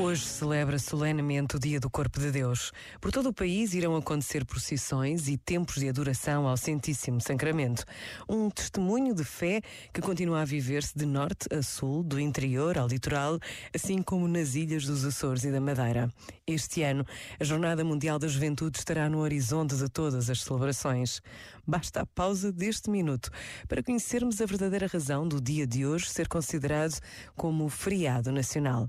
Hoje celebra solenemente o Dia do Corpo de Deus. Por todo o país irão acontecer procissões e tempos de adoração ao Santíssimo Sacramento. Um testemunho de fé que continua a viver-se de norte a sul, do interior ao litoral, assim como nas ilhas dos Açores e da Madeira. Este ano, a Jornada Mundial da Juventude estará no horizonte de todas as celebrações. Basta a pausa deste minuto para conhecermos a verdadeira razão do dia de hoje ser considerado como feriado nacional.